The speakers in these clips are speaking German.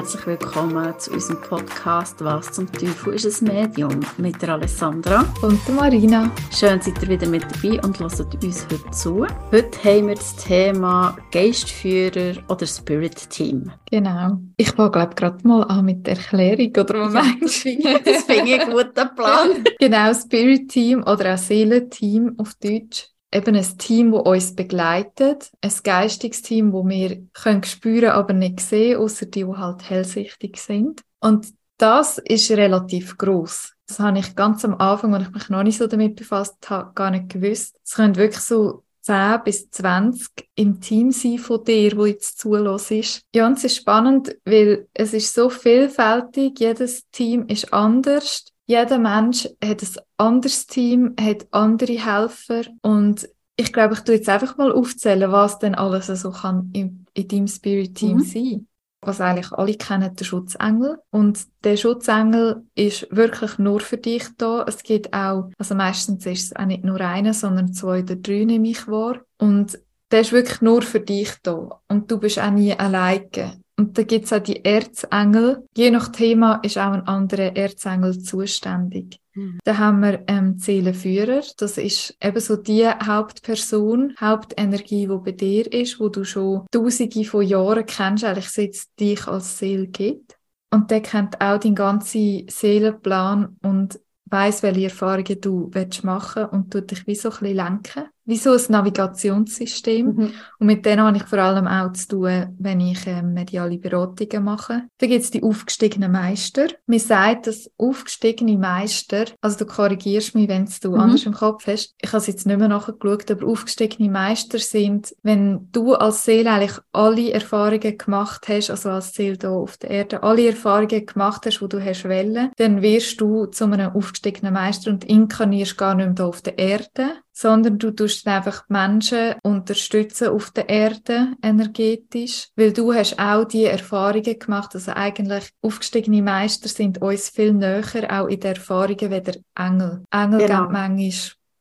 herzlich willkommen zu unserem Podcast «Was zum Teufel ist ein Medium?» mit der Alessandra und der Marina. Schön, seid ihr wieder mit dabei und hört uns heute zu. Heute haben wir das Thema Geistführer oder Spirit Team. Genau. Ich fange, glaube gerade mal an mit der Erklärung, oder was meinst du? Das finde ich einen guten Plan. genau, Spirit Team oder auch Seelenteam auf Deutsch eben ein Team, das uns begleitet, ein geistiges Team, das wir können spüren, aber nicht sehen, außer die, die halt hellsichtig sind. Und das ist relativ groß. Das habe ich ganz am Anfang, als ich mich noch nicht so damit befasst habe, gar nicht gewusst. Es können wirklich so 10 bis 20 im Team sein von dir, wo jetzt zulässt ist. Ja, und es ist spannend, weil es ist so vielfältig, jedes Team ist anders jeder Mensch hat ein anderes Team, hat andere Helfer und ich glaube, ich tue jetzt einfach mal aufzählen, was denn alles so kann in, in deinem Spirit Team mhm. sein. Was eigentlich alle kennen, der Schutzengel. Und der Schutzengel ist wirklich nur für dich da. Es gibt auch, also meistens ist es auch nicht nur einer, sondern zwei oder drei nehme ich wahr. Und der ist wirklich nur für dich da. Und du bist auch nie alleine. Und da gibt's auch die Erzengel. Je nach Thema ist auch ein anderer Erzengel zuständig. Mhm. Da haben wir ähm, Seelenführer. Das ist eben so die Hauptperson, Hauptenergie, die bei dir ist, wo du schon tausende von Jahren kennst, eigentlich seit es dich als Seele gibt. Und der kennt auch den ganzen Seelenplan und weiß, welche Erfahrungen du machen willst und tut dich wie so ein bisschen lenken wie so ein Navigationssystem. Mhm. Und mit denen habe ich vor allem auch zu tun, wenn ich ähm, mediale Beratungen mache. Da gibt es die aufgestiegenen Meister. Mir sagt, dass aufgestiegene Meister, also du korrigierst mich, wenn du mhm. anders im Kopf hast, ich habe es jetzt nicht mehr nachgeschaut, aber aufgestiegene Meister sind, wenn du als Seele eigentlich alle Erfahrungen gemacht hast, also als Seele hier auf der Erde, alle Erfahrungen gemacht hast, die du hast wollen, dann wirst du zu einem aufgestiegenen Meister und inkarnierst gar nicht mehr hier auf der Erde, sondern du tust einfach die Menschen unterstützen auf der Erde energetisch, weil du hast auch die Erfahrungen gemacht, also eigentlich aufgestiegene Meister sind uns viel näher, auch in den Erfahrungen wie der Engel. Engel genau. geben manchmal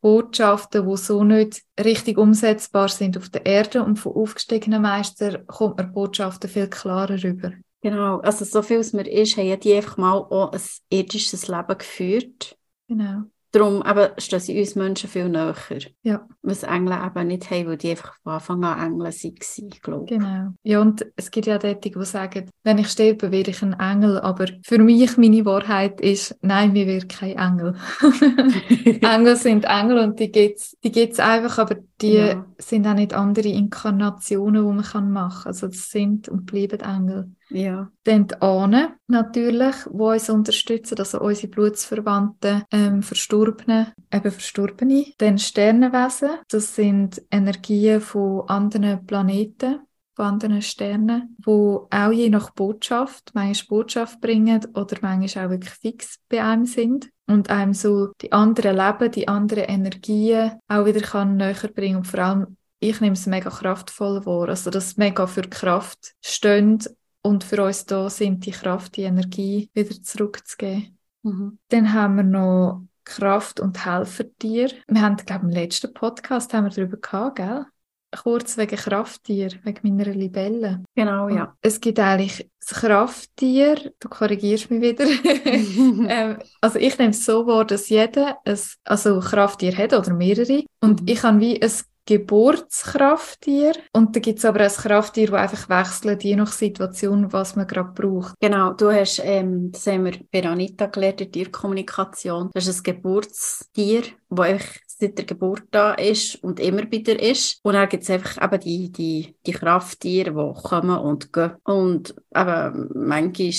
Botschaften, die so nicht richtig umsetzbar sind auf der Erde und von aufgestiegenen Meistern kommt man Botschaften viel klarer rüber. Genau, also so viel es mir ist, haben die einfach mal auch ein irdisches Leben geführt. Genau. Darum eben stehen sie uns Menschen viel näher. Ja. Was Engel eben nicht haben, weil die einfach von Anfang an Engel waren, glaube ich. Genau. Ja, und es gibt ja dort, die sagen, wenn ich sterbe, wäre ich ein Engel. Aber für mich, meine Wahrheit ist, nein, wir wären kein Engel. Engel sind Engel und die gibt's, die gibt's einfach, aber die ja. sind auch nicht andere Inkarnationen, die man machen kann. Also das sind und bleiben Engel. Ja. Dann die Ahnen natürlich, die uns unterstützen, also unsere Blutsverwandten, ähm, Verstorbene, eben Verstorbene. Dann Sternenwesen, das sind Energien von anderen Planeten von anderen Sternen, wo auch je nach Botschaft, manchmal Botschaft bringen oder manchmal auch wirklich fix bei einem sind und einem so die anderen Leben, die anderen Energien auch wieder kann näher bringen und vor allem ich nehme es mega kraftvoll wahr, also dass mega für Kraft steht und für uns da sind, die Kraft, die Energie wieder zurückzugeben. Mhm. Dann haben wir noch Kraft- und Helfertier. Wir haben, glaube ich, im letzten Podcast haben wir darüber gehabt, gell? Kurz wegen Krafttier, wegen meiner Libelle. Genau, ja. Und es gibt eigentlich das Krafttier, du korrigierst mich wieder. ähm, also ich nehme es so wahr, dass jeder ein also Krafttier hat oder mehrere. Und mhm. ich habe wie ein Geburtskrafttier und da gibt es aber ein Krafttier, das einfach wechselt, je nach Situation, was man gerade braucht. Genau, du hast, ähm, das haben wir bei Anita gelernt, in Tierkommunikation, das ist ein Geburtstier, das einfach seit der Geburt da ist und immer dir ist. Und dann gibt es einfach eben die, die, die Krafttiere, die kommen und gehen. Und eben manchmal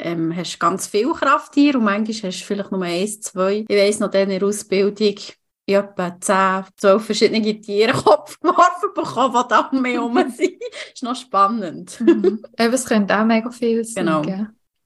ähm, hast du ganz viele Krafttiere und manchmal hast du vielleicht nur eins, zwei. Ich weiss noch, in der Ausbildung ich etwa 10, 12 verschiedene Tiere Kopf geworfen bekommen, die da mehr rum sind. ist noch spannend. Mhm. Eben, es könnte auch mega viel sein. Genau.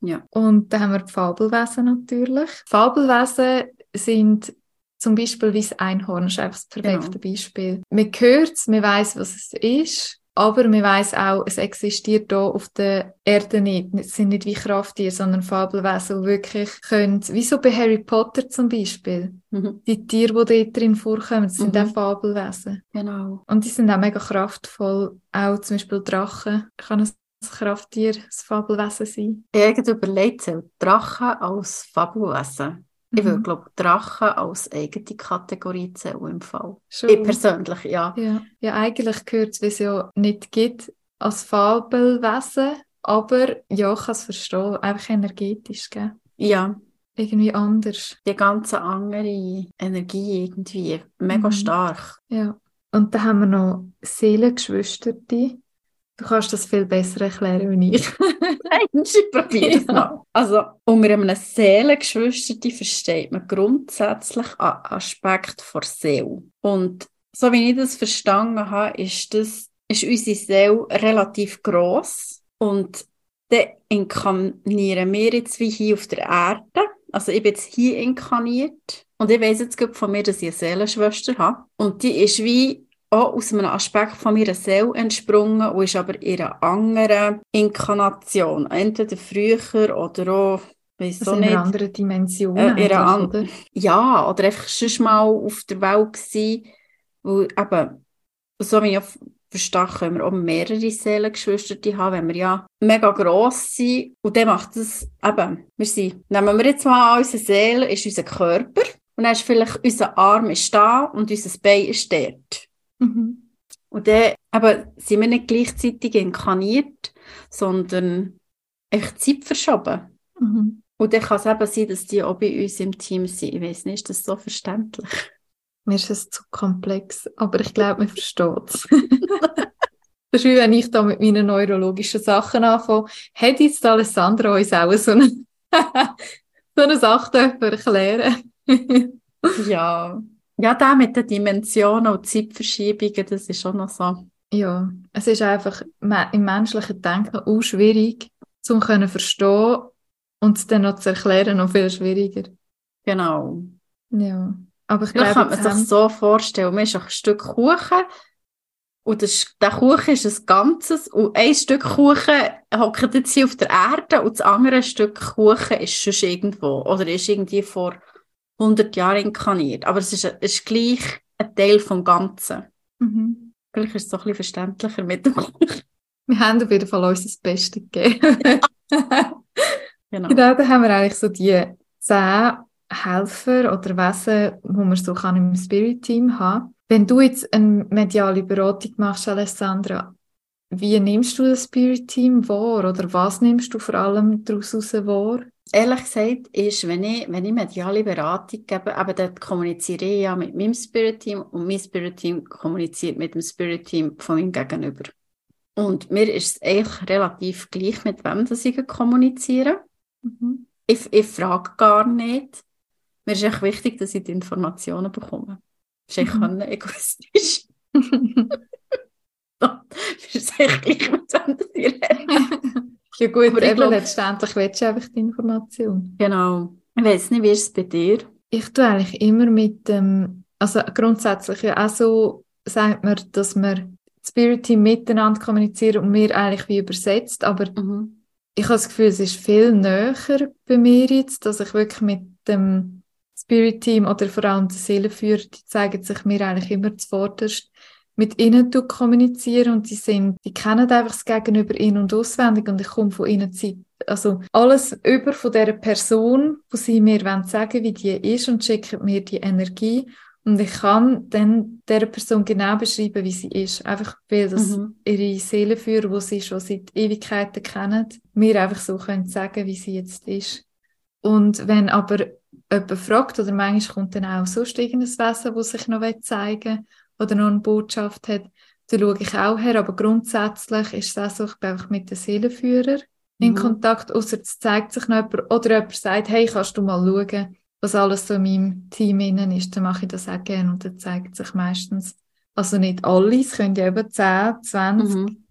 Ja. Und dann haben wir die Fabelwesen natürlich. Fabelwesen sind zum Beispiel wie das Einhorn, das ist einfach das perfekte genau. Beispiel. Man hört es, man weiß, was es ist. Aber man weiß auch, es existiert hier auf der Erde nicht. Es sind nicht wie Krafttiere, sondern Fabelwesen, die wirklich können, wie so bei Harry Potter zum Beispiel. Mhm. Die Tiere, die dort drin vorkommen, das sind mhm. auch Fabelwesen. Genau. Und die sind auch mega kraftvoll. Auch zum Beispiel Drachen kann ein Krafttier, das Fabelwesen sein? Habe überlegt, Drachen als Fabelwesen. Ich würde, Mhm. glaube Drachen als eigene Kategorie zählen im Fall. Schon. Ich persönlich, ja. Ja, ja eigentlich gehört es, wie es ja nicht gibt, als Fabelwesen, aber ja, ich kann es verstehen, einfach energetisch, gell? Ja, Irgendwie anders. die ganze andere Energie irgendwie, mega Mhm. stark. Ja. Und dann haben wir noch Seelengeschwisterte. Du kannst das viel besser erklären als ich. Mensch, ich probiere es mal. Also, unter einem Seelengeschwisterte versteht man grundsätzlich einen Aspekt der Seele. Und so wie ich das verstanden habe, ist, das, ist unsere Seele relativ gross. Und dann inkarnieren wir jetzt wie hier auf der Erde. Also ich bin jetzt hier inkarniert. Und ich weiss jetzt von mir, dass ich eine Seelenschwester habe. Und die ist wie auch aus einem Aspekt von meiner Seele entsprungen und ist aber in einer anderen Inkarnation. Entweder früher oder auch, weiss Also in einer anderen Dimension Äh, in einer oder? Ja, oder einfach schon mal auf der Welt gewesen, wo eben, so wie ich verstehe, können wir auch mehrere Seelengeschwister haben, wenn wir ja mega gross sind. Und dann macht es eben, wir sind, nehmen wir jetzt mal an, unsere Seele ist unser Körper und dann ist vielleicht unser Arm ist da und unser Bein ist dort. Mhm. Und dann eben, sind wir nicht gleichzeitig inkarniert, sondern echt Zeit verschoben. Mhm. Und dann kann es eben sein, dass die auch bei uns im Team sind. Ich weiß nicht, ist das so verständlich? Mir ist es zu komplex, aber ich glaube, man versteht es. Das ist wie wenn ich da mit meinen neurologischen Sachen anfange. Hätte jetzt Alessandra uns auch so eine, so eine Sache erklären Ja. Ja, da mit den Dimensionen und Zeitverschiebungen, das ist schon noch so. Ja, es ist einfach im menschlichen Denken auch schwierig, zum können verstehen und es dann noch zu erklären, noch viel schwieriger. Genau. Ja, aber ich glaube, kann man sich so vorstellen, man ist ein Stück Kuchen und das, der Kuchen ist ein Ganzes und ein Stück Kuchen hockt jetzt hier auf der Erde und das andere Stück Kuchen ist schon irgendwo oder ist irgendwie vor 100 Jahren inkarniert. Aber es ist, es ist gleich ein Teil vom Ganzen. Mhm. Vielleicht ist es so ein bisschen verständlicher mit dem Kuchen. wir haben auf jeden Fall uns das Beste gegeben. Genau. Genau, da haben wir eigentlich so die zehn Helfer oder Wesen, wo man so kann im Spirit-Team haben. Wenn du jetzt eine mediale Beratung machst, Alessandra, wie nimmst du das Spirit-Team wahr oder was nimmst du vor allem daraus heraus wahr? Ehrlich gesagt ist, wenn ich, wenn ich mediale Beratung gebe, aber dort kommuniziere ich ja mit meinem Spirit-Team und mein Spirit-Team kommuniziert mit dem Spirit-Team von meinem Gegenüber. Und mir ist es eigentlich relativ gleich, mit wem das ich kommuniziere. Mhm. Ich, ich frage gar nicht. Mir ist echt wichtig, dass ich die Informationen bekomme. Das ist echt Mhm. egoistisch. Mir ist es echt gleich, mit wem das ich rede. ja gut, Aber ich eben glaub- letztendlich willst du einfach die Information. Genau. Ich weiß nicht, wie ist es bei dir? Ich tue eigentlich immer mit dem, also grundsätzlich ja auch so sagt man, dass wir das Spirit-Team miteinander kommunizieren und wir eigentlich wie übersetzt, aber Mhm. ich habe das Gefühl, es ist viel näher bei mir jetzt, dass ich wirklich mit dem Spirit-Team oder vor allem der Seelenführer, die zeigen sich mir eigentlich immer zuvorderst, mit ihnen zu kommunizieren und die sind, die kennen einfach das Gegenüber in- und auswendig und ich komme von ihnen Zeit, also alles über von der Person, wo sie mir wollen sagen, wie die ist und schicken mir die Energie und ich kann dann der Person genau beschreiben, wie sie ist, einfach weil das Mhm. ihre Seelenführer, die sie schon seit Ewigkeiten kennen, mir einfach so können sagen, wie sie jetzt ist. Und wenn aber jemand fragt, oder manchmal kommt dann auch sonst irgendein Wesen, das sich noch zeigen will, oder noch eine Botschaft hat, dann schaue ich auch her. Aber grundsätzlich ist es auch so, ich bin einfach mit den Seelenführer in Mhm. Kontakt, außer es zeigt sich noch jemand, oder jemand sagt, hey, kannst du mal schauen, was alles so in meinem Team innen ist, dann mache ich das auch gerne und dann zeigt sich meistens, also nicht alle, es können ja eben 10, 20 Mhm.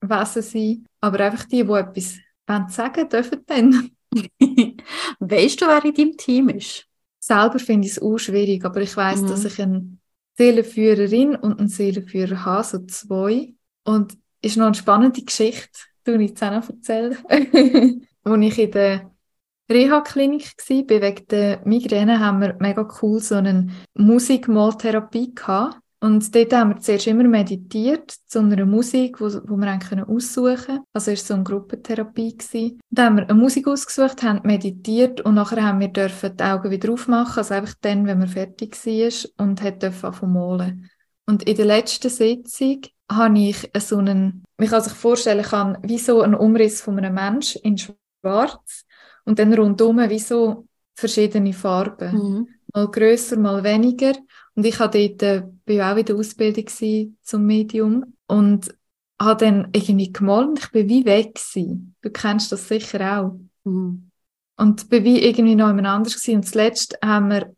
Wesen sein, aber einfach die, die etwas wollen sagen dürfen dann. Weißt du, wer in deinem Team ist? Selber finde ich es auch schwierig, aber ich weiß, Mhm. dass ich eine Seelenführerin und einen Seelenführer habe, so zwei. Und ist noch eine spannende Geschichte, die ich noch erzählen. Als ich in der Reha-Klinik war, wegen der Migräne, haben wir mega cool so eine Musikmaltherapie gehabt. Und dort haben wir zuerst immer meditiert zu einer Musik, wo wir eigentlich aussuchen können. Also es war so eine Gruppentherapie. Gewesen. Dann haben wir eine Musik ausgesucht, haben meditiert und nachher haben wir dürfen die Augen wieder aufmachen, also einfach dann, wenn man fertig war und hat dürfen malen. Und in der letzten Sitzung habe ich so einen, man kann sich vorstellen kann, wie so ein Umriss von einem Menschen in schwarz und dann rundum wie so verschiedene Farben. Mhm. Mal grösser, mal weniger. Und ich war dort, äh, bin auch in der Ausbildung zum Medium und habe dann irgendwie gemalt und ich bin wie weg gewesen. Du kennst das sicher auch. Mhm. Und bin wie irgendwie noch jemand anders gewesen. Und zuletzt haben wir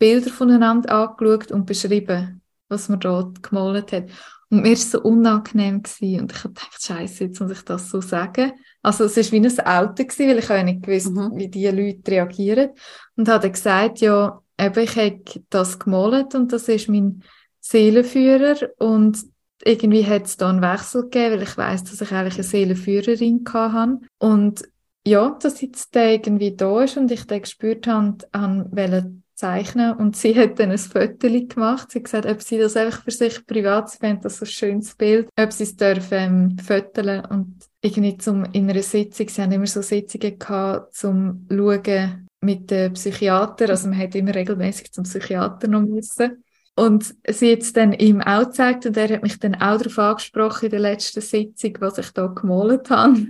Bilder voneinander angeschaut und beschrieben, was man dort gemalt hat. Und mir war es so unangenehm gewesen. und ich habe gedacht, Scheiße, jetzt muss ich das so sagen. Also es war wie ein Auto gewesen, weil ich auch nicht gewusst, mhm. wie die Leute reagieren. Und habe dann gesagt, ja, eben, ich habe das gemalt und das ist mein Seelenführer und irgendwie hat es da einen Wechsel gegeben, weil ich weiß, dass ich eigentlich eine Seelenführerin hatte. Und ja, dass jetzt der irgendwie da ist und ich den gespürt habe, wollte zeichnen und sie hat dann ein Foto gemacht. Sie hat gesagt, ob sie das einfach für sich privat, sie fände das so ein schönes Bild, ob sie es dürfen ähm, fotolen und irgendwie zum, in einer Sitzung, sie haben immer so Sitzungen gehabt, zum schauen mit dem Psychiater, also man hat immer regelmäßig zum Psychiater noch müssen. Und sie hat es dann ihm auch gezeigt und er hat mich dann auch darauf angesprochen in der letzten Sitzung, was ich da gemalt habe.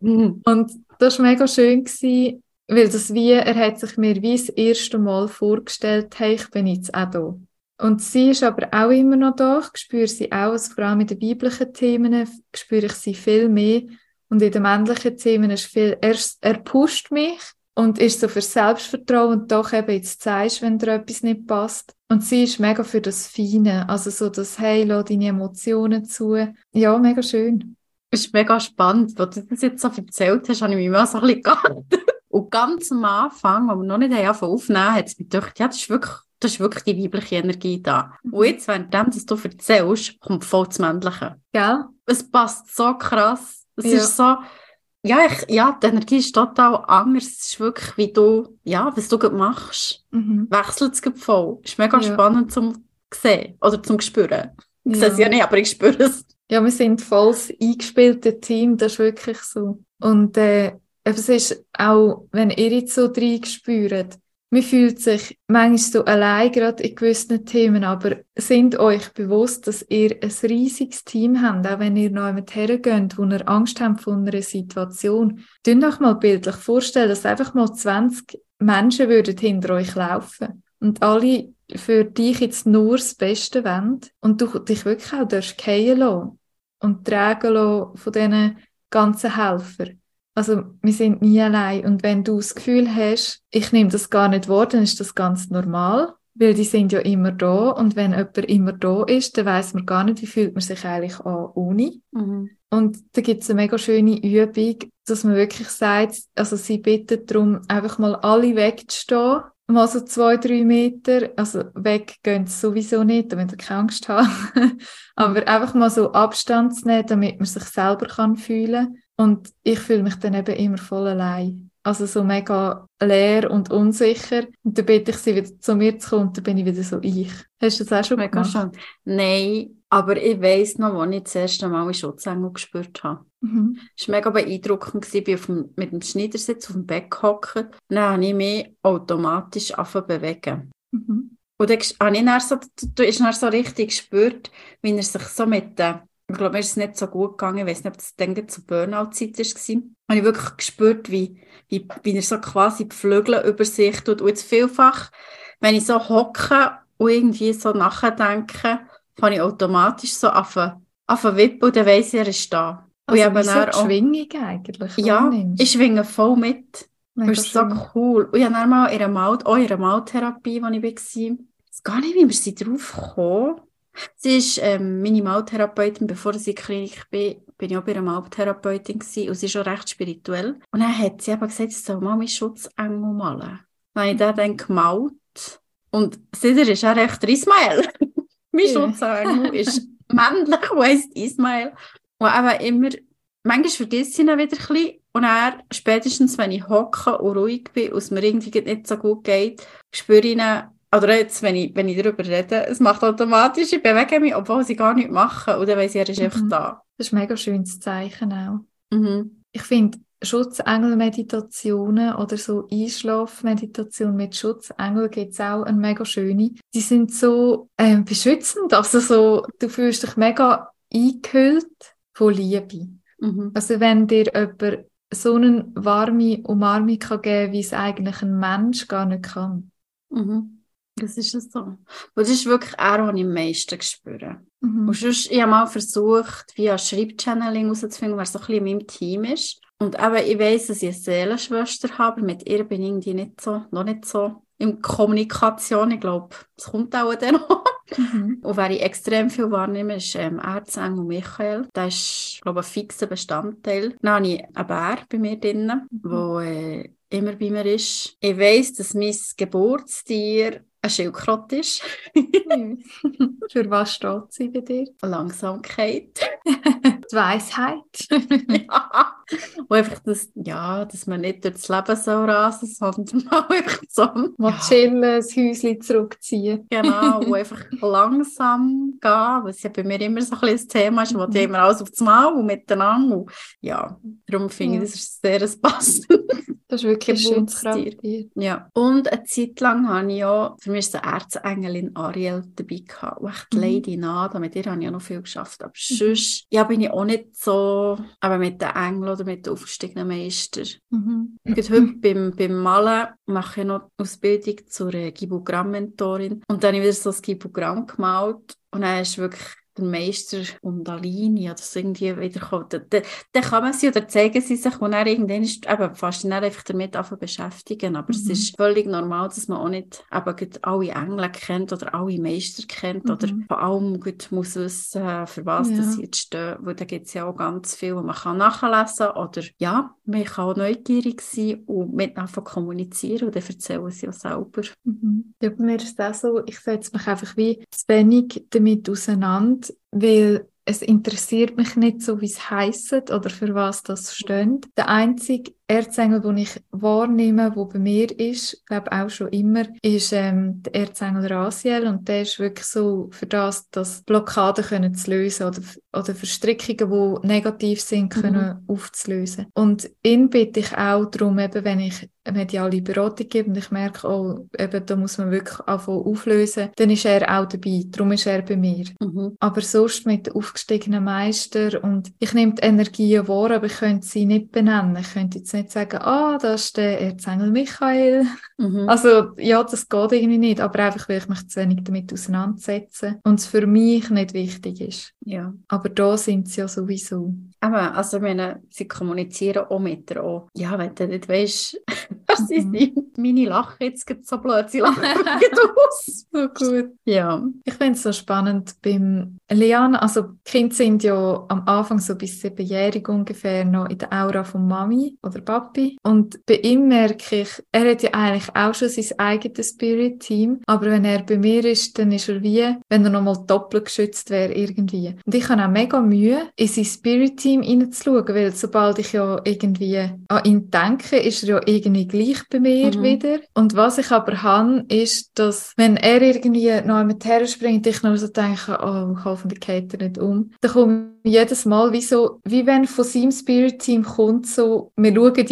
Mhm. Und das war mega schön, gewesen, weil das wie, er hat sich mir wie das erste Mal vorgestellt, hey, ich bin jetzt auch da. Und sie ist aber auch immer noch da. Ich spüre sie auch, also vor allem in den biblischen Themen spüre ich sie viel mehr. Und in den männlichen Themen ist viel, er, er pusht mich und ist so für Selbstvertrauen und doch eben jetzt zeigst, wenn dir etwas nicht passt. Und sie ist mega für das Feine, also so das Hey, lass deine Emotionen zu. Ja, mega schön. Es ist mega spannend, wo du das jetzt so erzählt hast, habe ich mich mal so ein bisschen gehalten. Und ganz am Anfang, als wir noch nicht angefangen aufnehmen, hat es mich gedacht, ja, das ist wirklich, das ist wirklich die weibliche Energie da. Mhm. Und jetzt, während das du erzählst, kommt voll das Männliche. Ja. Es passt so krass. Es ja. ist so, ja, ich, ja, die Energie ist total anders. Es ist wirklich, wie du, ja, was du machst, mhm. wechselt es voll. Es ist mega ja. spannend zum sehen oder zum spüren. Ich ja. sehe es ja nicht, aber ich spüre es. Ja, wir sind voll das eingespielte Team, das ist wirklich so. Und äh, es ist auch, wenn ihr jetzt so spürt, man fühlt sich manchmal so allein, gerade in gewissen Themen, aber sind euch bewusst, dass ihr ein riesiges Team habt, auch wenn ihr noch jemand hergeht, wo ihr Angst habt von einer Situation. Tun euch mal bildlich vorstellen, dass einfach mal 20 Menschen würden hinter euch laufen und alle für dich jetzt nur das Beste wollen und du dich wirklich auch fallen lassen und tragen lassen von diesen ganzen Helfern. Also wir sind nie allein. Und wenn du das Gefühl hast, ich nehme das gar nicht wahr, dann ist das ganz normal, weil die sind ja immer da. Und wenn jemand immer da ist, dann weiß man gar nicht, wie fühlt man sich eigentlich an ohne. Mhm. Und da gibt es eine mega schöne Übung, dass man wirklich sagt, also sie bittet darum, einfach mal alle wegzustehen mal so zwei, drei Meter, also weg gehen sie sowieso nicht, damit ihr keine Angst haben. Aber einfach mal so Abstand zu nehmen, damit man sich selber kann fühlen und ich fühle mich dann eben immer voll allein. Also so mega leer und unsicher. Und dann bitte ich sie wieder zu mir zu kommen und dann bin ich wieder so ich. Hast du das auch schon mega gemacht? Schon. Nein, aber ich weiss noch, als ich das erste Mal in Schutzengel gespürt habe. Mhm. Es war mega beeindruckend. Ich bin dem, mit dem Schneidersitz auf dem Bett gehockt. Dann habe ich mich automatisch angefangen bewegen. Mhm. Und dann habe ich dann so, du hast dann so richtig gespürt, wie er sich so mit den ich glaube, mir ist es nicht so gut gegangen. Ich weiß nicht, ob das dann zur Burnout-Zeit war. Habe ich wirklich gespürt, wie, wie, wie er so quasi die Flügel über sich tut. Und jetzt vielfach, wenn ich so hocke und irgendwie so nachdenke, fange ich automatisch so an zu wippen und dann weiss ich, er ist da. Also und ich habe so auch, Schwingung eigentlich? Ja, ich schwinge voll mit. Mega das ist so cool. Und ich habe dann mal in einer Mal, auch in einer Maltherapie, wo ich war, ich weiß gar nicht, wie wir sie drauf kommen. Sie ist ähm, Minimaltherapeutin, bevor sie in der Klinik bin, bin ich auch bei einer Maltherapeutin gewesen, und sie ist auch recht spirituell. Und dann hat sie aber gesagt, ich soll mal meinen Schutzengel malen. Dann ich den dann gemalt. Und seitdem ist er recht Ismael. mein. Schutzengel ist männlich und heisst Ismael. Und eben immer, manchmal vergisst ich ihn wieder ein bisschen. Und er, spätestens wenn ich hocke und ruhig bin und es mir irgendwie nicht so gut geht, spüre ich ihn oder jetzt, wenn ich, wenn ich darüber rede, es macht automatisch, ich bewege mich, obwohl sie gar nichts machen. Und dann weiss ich, er ist einfach Mhm. da. Das ist ein mega schönes Zeichen auch. Mhm. Ich finde Schutzengelmeditationen oder so Einschlafmeditation mit Schutzengel gibt's auch eine mega schöne. Die sind so ähm, beschützend, also so, du fühlst dich mega eingehüllt von Liebe. Mhm. Also wenn dir jemand so eine warme Umarmung kann geben, wie es eigentlich ein Mensch gar nicht kann. Mhm. Das ist es so. Und das ist wirklich auch, was ich am meisten spüre. Mhm. Und sonst, ich habe mal versucht, via Schreibchanneling herauszufinden, wer so ein bisschen in meinem Team ist. Und eben, ich weiss, dass ich eine Seelenschwester habe, aber mit ihr bin ich irgendwie nicht so, noch nicht so in Kommunikation. Ich glaube, es kommt auch dann noch. Mhm. Und wer ich extrem viel wahrnehme, ist ähm, Erzengel Michael. Der ist, glaube ich, ein fixer Bestandteil. Dann habe ich einen Bär bei mir drin, Mhm. der äh, immer bei mir ist. Ich weiss, dass mein Geburtstier ein Schildkröte ist. Für was steht sie bei dir? Langsamkeit. Die Weisheit. ja. Und einfach das, ja, dass man nicht durchs Leben so rasen, sondern mal einfach so. Mal ja, chillen, das Häuschen zurückziehen. Genau, und einfach langsam gehen, was ja bei mir immer so ein bisschen das Thema ist, wo Mhm. die immer alles auf das Mal und miteinander. Und ja, darum finde ich, das ist sehr ein passendes Das ist wirklich ein schönes. Ja. Und eine Zeit lang habe ich ja, für mich ist eine Erzengelin Ariel dabei gehabt. Und echt Mhm. Lady Nada, mit ihr habe ich ja noch viel geschafft. Aber sonst, ja, bin ich auch nicht so, aber mit den Engeln oder mit den aufgestiegenen Meister. Mhm. Gerade heute beim, beim Malen mache ich noch die Ausbildung zur Gibogramm-Mentorin. Und dann habe ich wieder so ein Gibogramm gemalt. Und dann ist wirklich der Meister Undalini oder so irgendwie wiederkommen. Dann, dann, dann kann man sie oder zeigen sie sich und dann irgendwann ist eben fast dann einfach damit anfangen beschäftigen. Aber es Mhm. ist völlig normal, dass man auch nicht eben alle Engel kennt oder alle Meister kennt oder Mhm. vor allem gut muss wissen, für was Ja. das jetzt stehen. Weil da gibt es ja auch ganz viel, was man kann nachlesen oder ja, man kann auch neugierig sein und mit anfangen kommunizieren und dann erzählen sie auch selber. Mhm. Ja, bei mir ist das so, ich setze mich einfach wie zu wenig damit auseinander, weil es interessiert mich nicht so, wie es heisst oder für was das steht. Der einzige Erzengel, den ich wahrnehme, der bei mir ist, glaube auch schon immer, ist ähm, der Erzengel Rasiel und der ist wirklich so für das, dass Blockaden können zu lösen oder, oder Verstrickungen, die negativ sind, können aufzulösen. Und ihn bitte ich auch darum, eben, wenn ich eine mediale Beratung gebe und ich merke, oh, eben, da muss man wirklich anfangen auflösen, dann ist er auch dabei. Darum ist er bei mir. Mhm. Aber sonst mit den aufgestiegenen Meister und ich nehme die Energien wahr, aber ich könnte sie nicht benennen. Ich könnte jetzt nicht sagen, ah, das ist der Erzengel Michael. Mhm. Also, ja, das geht irgendwie nicht, aber einfach, weil ich mich zu wenig damit auseinandersetze und es für mich nicht wichtig ist. ja. Aber da sind sie ja sowieso. Eben, also meine, sie kommunizieren auch mit dir auch. Ja, wenn du nicht weißt, was sie Mhm. sind. Meine lachen jetzt so blöd, sie lachen aus. So gut. Ja. Ich finde es so spannend beim Lian, also Kinder sind ja am Anfang so bis siebenjährig ungefähr noch in der Aura von Mami oder Papi und bei ihm merke ich, er hat ja eigentlich auch schon sein eigenes Spirit-Team, aber wenn er bei mir ist, dann ist er wie, wenn er nochmal doppelt geschützt wäre irgendwie. Und ich habe auch mega Mühe, in sein Spirit-Team hineinzuschauen, weil sobald ich ja irgendwie an ihn denke, ist er ja irgendwie gleich bei mir Mhm. wieder. Und was ich aber habe, ist, dass wenn er irgendwie noch einmal herspringt, ich noch so denke, oh, hoffentlich geht er nicht um, dann komme jedes Mal wie so, wie wenn von seinem Spirit-Team kommt so, wir schauen geht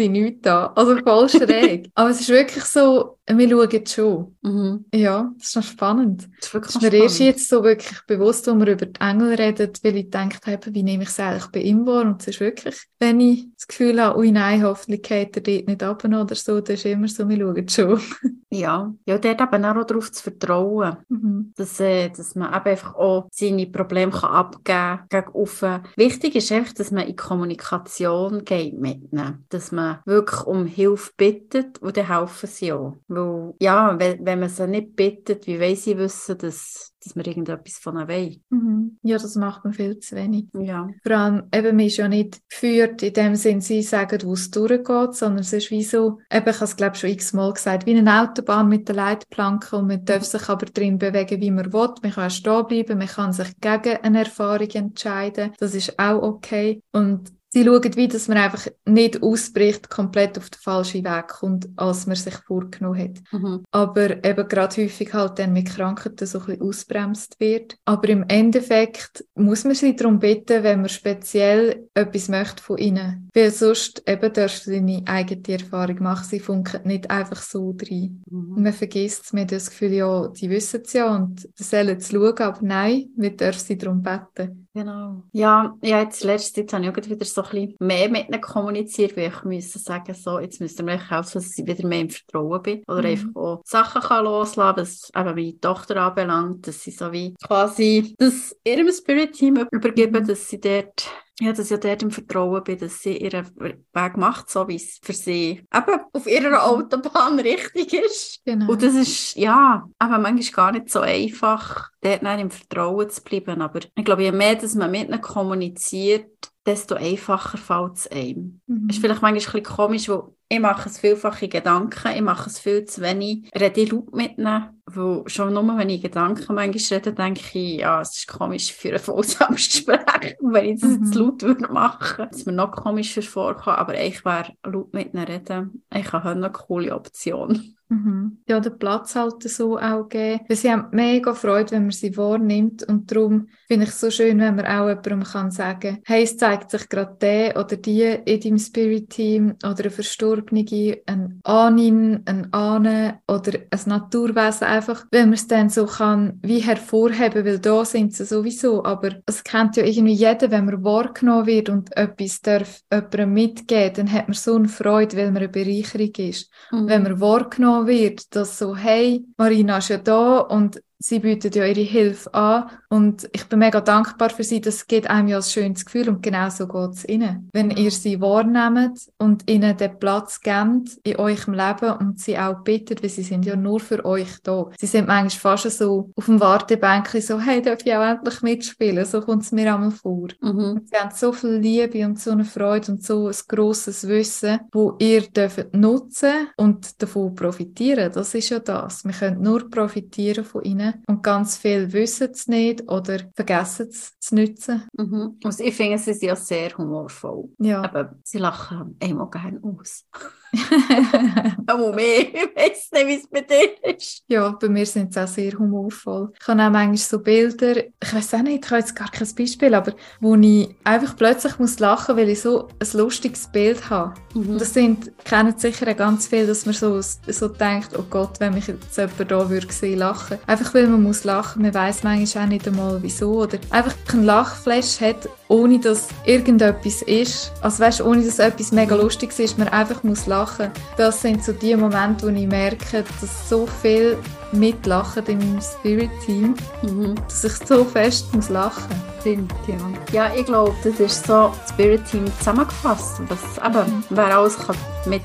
in nichts an. Also voll schräg. aber es ist wirklich so, wir schauen schon. Mhm. Ja, das ist noch spannend. Das ist wirklich Das ist mir erst spannend. jetzt so wirklich bewusst, wo wir über die Engel reden, weil ich gedacht habe, wie nehme ich es eigentlich bei ihm wahr? Und es ist wirklich, wenn ich das Gefühl habe, ui nein, hoffentlich geht er dort nicht ab oder so, dann ist immer so, wir schauen schon. Ja. Ja, dort eben auch darauf zu vertrauen. Mhm. dass, äh, dass man eben einfach auch seine Probleme kann abgeben kann gegen offen. Wichtig ist einfach, dass man in Kommunikation geht mit ihnen. Dass man wirklich um Hilfe bittet und dann helfen sie auch. Weil, ja, wenn, wenn man sie nicht bittet, wie wollen sie wissen, dass, dass man irgendetwas von ihnen will? Mhm. Ja, das macht man viel zu wenig. Ja. Vor allem, eben, man ist ja nicht geführt in dem Sinn, sie sagen, wo es durchgeht, sondern es ist wie so, eben, ich habe es glaube schon x-mal gesagt, wie eine Autobahn mit der Leitplanke und man darf sich aber drin bewegen, wie man will. Man kann stehen bleiben, man kann sich gegen eine Erfahrung entscheiden. Das ist auch okay. Und sie schauen, wie dass man einfach nicht ausbricht, komplett auf den falschen Weg kommt, als man sich vorgenommen hat. Mhm. Aber eben gerade häufig halt dann mit Krankheiten so ein bisschen ausbremst wird. Aber im Endeffekt muss man sie darum bitten, wenn man speziell etwas möchte von ihnen. Weil sonst eben darfst du deine eigene Erfahrung machen. Sie funken nicht einfach so drin. Mhm. Man vergisst es, man hat das Gefühl, ja, die wissen es ja und sollen es schauen, aber nein, wir dürfen sie darum beten. Genau. Ja, ja jetzt letzte Zeit habe ich auch wieder so ein bisschen mehr mit ihnen kommuniziert, weil ich müsste sagen, so, jetzt müsst ihr mir helfen, dass ich wieder mehr im Vertrauen bin. Oder mhm. einfach auch Sachen kann loslassen, was eben meine Tochter anbelangt, dass sie so wie quasi das ihrem Spirit-Team übergeben, mhm. dass sie dort ja, dass ich dort im Vertrauen bin, dass sie ihren Weg macht, so wie es für sie eben auf ihrer mhm. Autobahn richtig ist. Genau. Und das ist, ja, aber manchmal gar nicht so einfach, dort im Vertrauen zu bleiben. Aber ich glaube, je mehr, dass man mit ihnen kommuniziert, desto einfacher fällt es einem. Mhm. ist vielleicht manchmal ein bisschen komisch, weil ich mache es vielfach in Gedanken, ich mache es viel zu wenig, rede ich laut mit ihnen, weil schon nur, wenn ich Gedanken manchmal rede, denke ich, ja, es ist komisch für ein Vollsamsgespräch, wenn ich das mhm. jetzt laut würde machen, dass mir noch komischer vorkommt, aber ich wäre laut mit ihnen reden, ich habe eine coole Option. Mhm. Ja, den Platz halt so auch geben. Weil sie haben mega Freude, wenn man sie wahrnimmt und darum finde ich so schön, wenn man auch jemandem kann sagen, hey, es zeigt sich gerade der oder die in deinem Spirit-Team oder eine Verstorbene, ein Ahnin, ein Ahne oder ein Naturwesen einfach, wenn man es dann so kann wie hervorheben, weil da sind sie sowieso, aber es kennt ja irgendwie jeder, wenn man wahrgenommen wird und etwas darf jemandem mitgeben, dann hat man so eine Freude, weil man eine Bereicherung ist. Mhm. Wenn man wahrgenommen wird, dass so, hey, Marina ist ja da und sie bietet ja ihre Hilfe an und ich bin mega dankbar für sie. Das gibt einem ja ein schönes Gefühl und genau so geht es ihnen. Wenn ihr sie wahrnehmt und ihnen den Platz gebt in eurem Leben und sie auch bittet, weil sie sind ja nur für euch da. Sie sind manchmal fast so auf dem Wartebänkchen so, hey, darf ich auch endlich mitspielen? So kommt es mir einmal vor. Mhm. Sie haben so viel Liebe und so eine Freude und so ein grosses Wissen, wo ihr dürft nutzen und davon profitieren. Das ist ja das. Wir können nur profitieren von ihnen und ganz viel wissen es nicht oder vergessen es zu nutzen. Mhm. Also ich finde, sie sind ja sehr humorvoll. Ja. Aber sie lachen immer gerne aus. Aber mehr, ich weiß nicht, wie es bei dir ist. Ja, bei mir sind sie auch sehr humorvoll. Ich habe auch manchmal so Bilder, ich weiß auch nicht, ich habe jetzt gar kein Beispiel, aber wo ich einfach plötzlich muss lachen weil ich so ein lustiges Bild habe. Mhm. Das sind, kennen sicher ganz viel, dass man so, so denkt, oh Gott, wenn mich jetzt jemand da würde sehen, lachen. Einfach weil man muss lachen, man weiß manchmal auch nicht einmal wieso. Oder einfach ein Lachflash hat, ohne dass irgendetwas ist. Also weißt, ohne dass etwas mega lustig ist, man einfach muss lachen lachen. Das sind so die Momente, wo ich merke, dass so viel mitlachen in meinem Spirit-Team, mhm. dass ich so fest muss lachen Stimmt, ja. Ja, ich glaube, das ist so das Spirit-Team zusammengefasst. Was eben, mhm. wer alles kann mit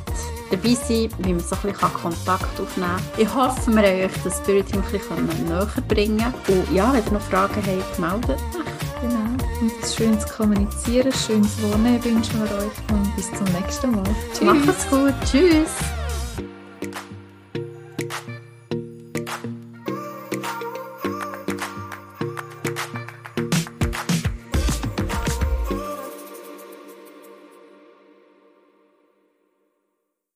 dabei sein wie man so ein bisschen Kontakt aufnehmen kann. Ich hoffe, wir haben euch das Spirit-Team ein bisschen näher bringen Und ja, wenn ihr noch Fragen habt, meldet euch. Genau. Und ein schönes Kommunizieren, schönes Wohnen wünschen wir euch bis zum nächsten Mal. Tschüss. Macht's gut. Tschüss.